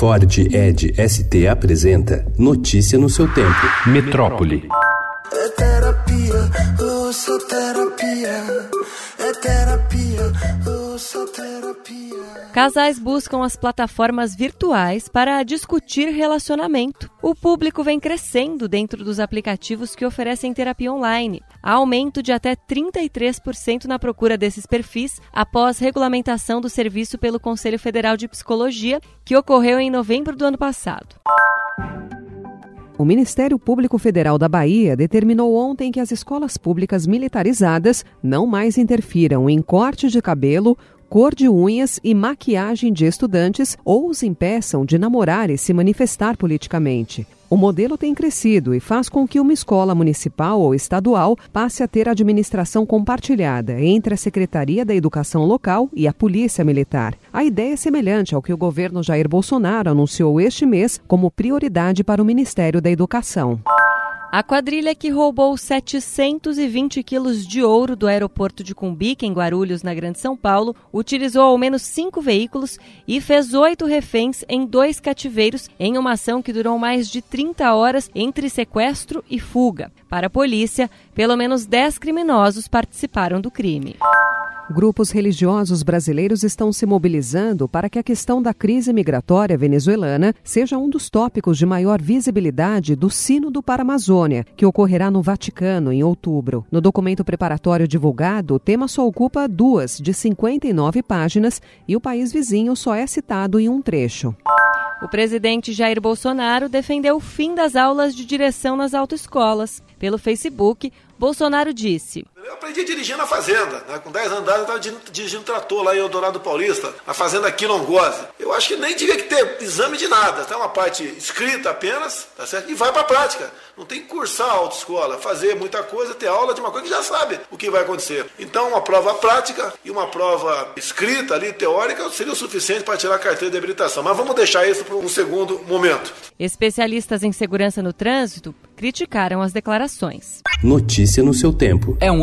Ford Ed ST apresenta Notícia no seu tempo. Metrópole. É terapia, sou terapia. É terapia, sou terapia. Casais buscam as plataformas virtuais para discutir relacionamento. O público vem crescendo dentro dos aplicativos que oferecem terapia online. Há aumento de até 33% na procura desses perfis após regulamentação do serviço pelo Conselho Federal de Psicologia, que ocorreu em novembro do ano passado. O Ministério Público Federal da Bahia determinou ontem que as escolas públicas militarizadas não mais interfiram em corte de cabelo, cor de unhas e maquiagem de estudantes ou os impeçam de namorar e se manifestar politicamente. O modelo tem crescido e faz com que uma escola municipal ou estadual passe a ter administração compartilhada entre a Secretaria da Educação Local e a Polícia Militar. A ideia é semelhante ao que o governo Jair Bolsonaro anunciou este mês como prioridade para o Ministério da Educação. A quadrilha que roubou 720 quilos de ouro do aeroporto de Cumbica, em Guarulhos, na Grande São Paulo, utilizou ao menos cinco veículos e fez oito reféns em dois cativeiros em uma ação que durou mais de 30 horas entre sequestro e fuga. Para a polícia, pelo menos 10 criminosos participaram do crime. Grupos religiosos brasileiros estão se mobilizando para que a questão da crise migratória venezuelana seja um dos tópicos de maior visibilidade do Sínodo para a Amazônia, que ocorrerá no Vaticano em outubro. No documento preparatório divulgado, o tema só ocupa duas de 59 páginas e o país vizinho só é citado em um trecho. O presidente Jair Bolsonaro defendeu o fim das aulas de direção nas autoescolas. Pelo Facebook, Bolsonaro disse: Eu aprendi a dirigir na fazenda. Né? Com 10 andares eu estava dirigindo trator lá em Eldorado Paulista, na fazenda Quilongose. Eu acho que nem devia ter exame de nada. Tá uma parte escrita apenas, tá certo? E vai para a prática. Não tem que cursar a autoescola, fazer muita coisa, ter aula de uma coisa que já sabe o que vai acontecer. Então, uma prova prática e uma prova escrita ali, teórica, seria o suficiente para tirar a carteira de habilitação. Mas vamos deixar isso para um segundo momento. Especialistas em segurança no trânsito criticaram as declarações. Notícia no seu tempo. É um